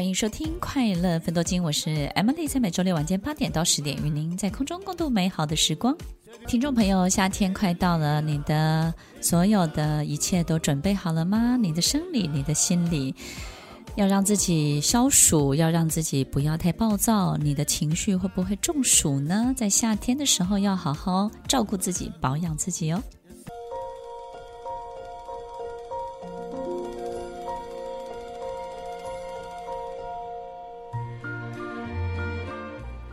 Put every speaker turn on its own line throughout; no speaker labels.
欢迎收听快乐芬多金，我是 Emily，在每周六晚间八点到十点，与您在空中共度美好的时光。听众朋友，夏天快到了，你的所有的一切都准备好了吗？你的生理，你的心理，要让自己消暑，要让自己不要太暴躁。你的情绪会不会中暑呢？在夏天的时候，要好好照顾自己，保养自己哦。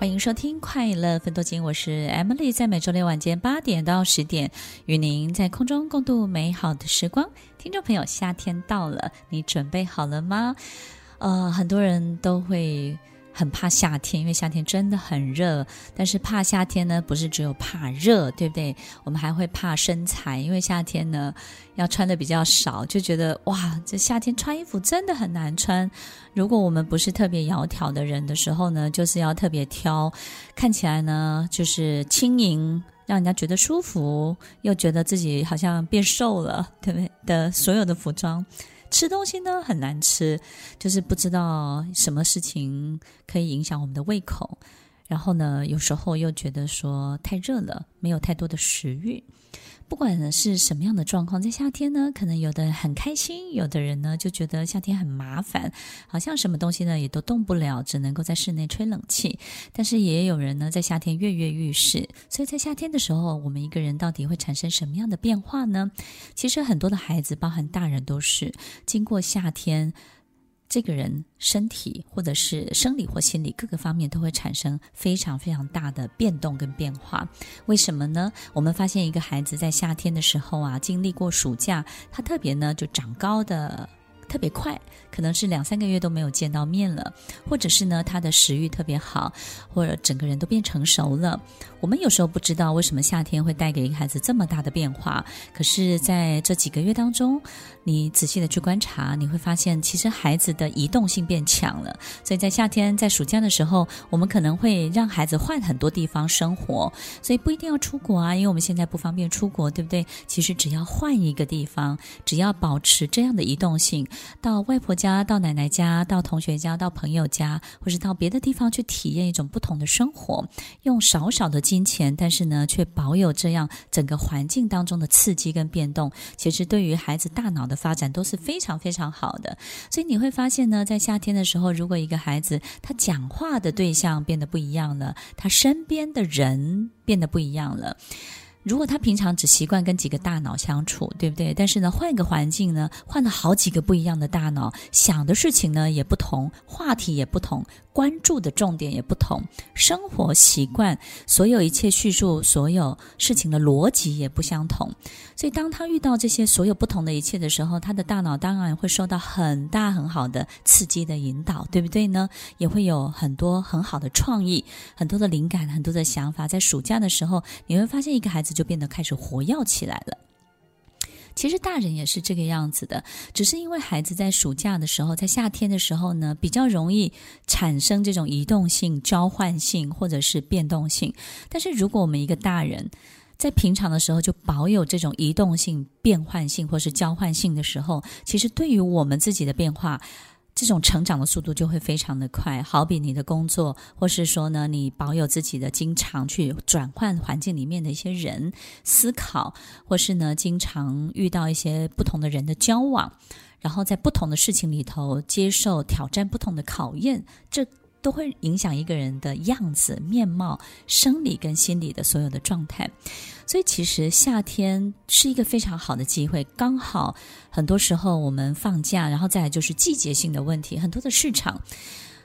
欢迎收听快乐分多金，我是 Emily，在每周六晚间八点到十点，与您在空中共度美好的时光。听众朋友，夏天到了，你准备好了吗？呃，很多人都会。很怕夏天，因为夏天真的很热。但是怕夏天呢，不是只有怕热，对不对？我们还会怕身材，因为夏天呢要穿的比较少，就觉得哇，这夏天穿衣服真的很难穿。如果我们不是特别窈窕的人的时候呢，就是要特别挑，看起来呢就是轻盈，让人家觉得舒服，又觉得自己好像变瘦了，对不对？的所有的服装。吃东西呢很难吃，就是不知道什么事情可以影响我们的胃口。然后呢，有时候又觉得说太热了，没有太多的食欲。不管呢是什么样的状况，在夏天呢，可能有的很开心，有的人呢就觉得夏天很麻烦，好像什么东西呢也都动不了，只能够在室内吹冷气。但是也有人呢在夏天跃跃欲试，所以在夏天的时候，我们一个人到底会产生什么样的变化呢？其实很多的孩子，包含大人，都是经过夏天。这个人身体或者是生理或心理各个方面都会产生非常非常大的变动跟变化。为什么呢？我们发现一个孩子在夏天的时候啊，经历过暑假，他特别呢就长高的特别快，可能是两三个月都没有见到面了，或者是呢他的食欲特别好，或者整个人都变成熟了。我们有时候不知道为什么夏天会带给一个孩子这么大的变化，可是在这几个月当中，你仔细的去观察，你会发现其实孩子的移动性变强了。所以在夏天，在暑假的时候，我们可能会让孩子换很多地方生活，所以不一定要出国啊，因为我们现在不方便出国，对不对？其实只要换一个地方，只要保持这样的移动性，到外婆家、到奶奶家、到同学家、到朋友家，或是到别的地方去体验一种不同的生活，用少少的。金钱，但是呢，却保有这样整个环境当中的刺激跟变动，其实对于孩子大脑的发展都是非常非常好的。所以你会发现呢，在夏天的时候，如果一个孩子他讲话的对象变得不一样了，他身边的人变得不一样了。如果他平常只习惯跟几个大脑相处，对不对？但是呢，换一个环境呢，换了好几个不一样的大脑，想的事情呢也不同，话题也不同。关注的重点也不同，生活习惯，所有一切叙述所有事情的逻辑也不相同。所以，当他遇到这些所有不同的一切的时候，他的大脑当然会受到很大很好的刺激的引导，对不对呢？也会有很多很好的创意，很多的灵感，很多的想法。在暑假的时候，你会发现一个孩子就变得开始活跃起来了。其实大人也是这个样子的，只是因为孩子在暑假的时候，在夏天的时候呢，比较容易产生这种移动性、交换性或者是变动性。但是如果我们一个大人在平常的时候就保有这种移动性、变换性或是交换性的时候，其实对于我们自己的变化。这种成长的速度就会非常的快，好比你的工作，或是说呢，你保有自己的经常去转换环境里面的一些人思考，或是呢，经常遇到一些不同的人的交往，然后在不同的事情里头接受挑战不同的考验，这。都会影响一个人的样子、面貌、生理跟心理的所有的状态，所以其实夏天是一个非常好的机会。刚好很多时候我们放假，然后再来就是季节性的问题，很多的市场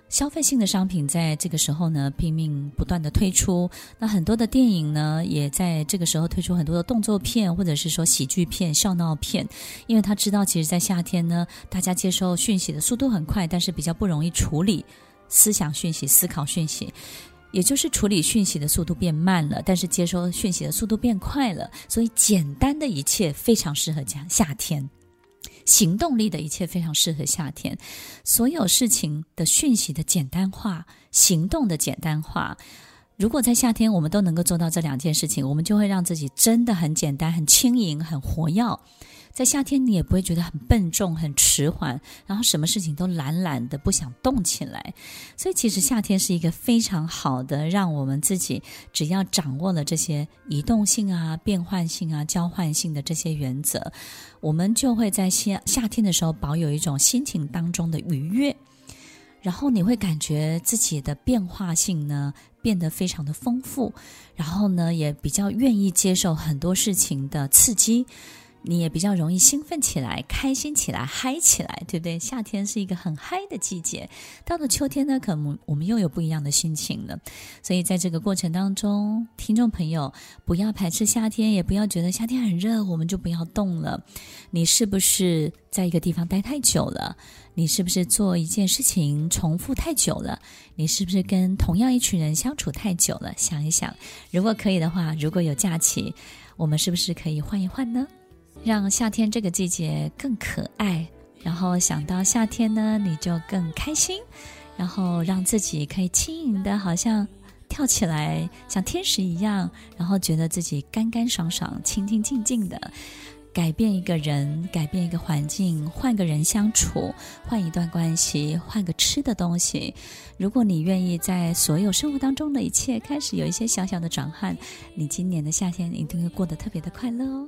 消费性的商品在这个时候呢，拼命不断的推出。那很多的电影呢，也在这个时候推出很多的动作片，或者是说喜剧片、笑闹片。因为他知道，其实，在夏天呢，大家接受讯息的速度很快，但是比较不容易处理思想讯息、思考讯息，也就是处理讯息的速度变慢了，但是接收讯息的速度变快了。所以，简单的一切非常适合讲夏天。行动力的一切非常适合夏天，所有事情的讯息的简单化，行动的简单化。如果在夏天我们都能够做到这两件事情，我们就会让自己真的很简单、很轻盈、很活跃。在夏天，你也不会觉得很笨重、很迟缓，然后什么事情都懒懒的，不想动起来。所以，其实夏天是一个非常好的，让我们自己只要掌握了这些移动性啊、变换性啊、交换性的这些原则，我们就会在夏夏天的时候保有一种心情当中的愉悦，然后你会感觉自己的变化性呢变得非常的丰富，然后呢也比较愿意接受很多事情的刺激。你也比较容易兴奋起来、开心起来、嗨起来，对不对？夏天是一个很嗨的季节，到了秋天呢，可能我们又有不一样的心情了。所以在这个过程当中，听众朋友不要排斥夏天，也不要觉得夏天很热，我们就不要动了。你是不是在一个地方待太久了？你是不是做一件事情重复太久了？你是不是跟同样一群人相处太久了？想一想，如果可以的话，如果有假期，我们是不是可以换一换呢？让夏天这个季节更可爱，然后想到夏天呢，你就更开心，然后让自己可以轻盈的，好像跳起来，像天使一样，然后觉得自己干干爽爽、清清静静的。改变一个人，改变一个环境，换个人相处，换一段关系，换个吃的东西。如果你愿意在所有生活当中的一切开始有一些小小的转换，你今年的夏天一定会过得特别的快乐哦。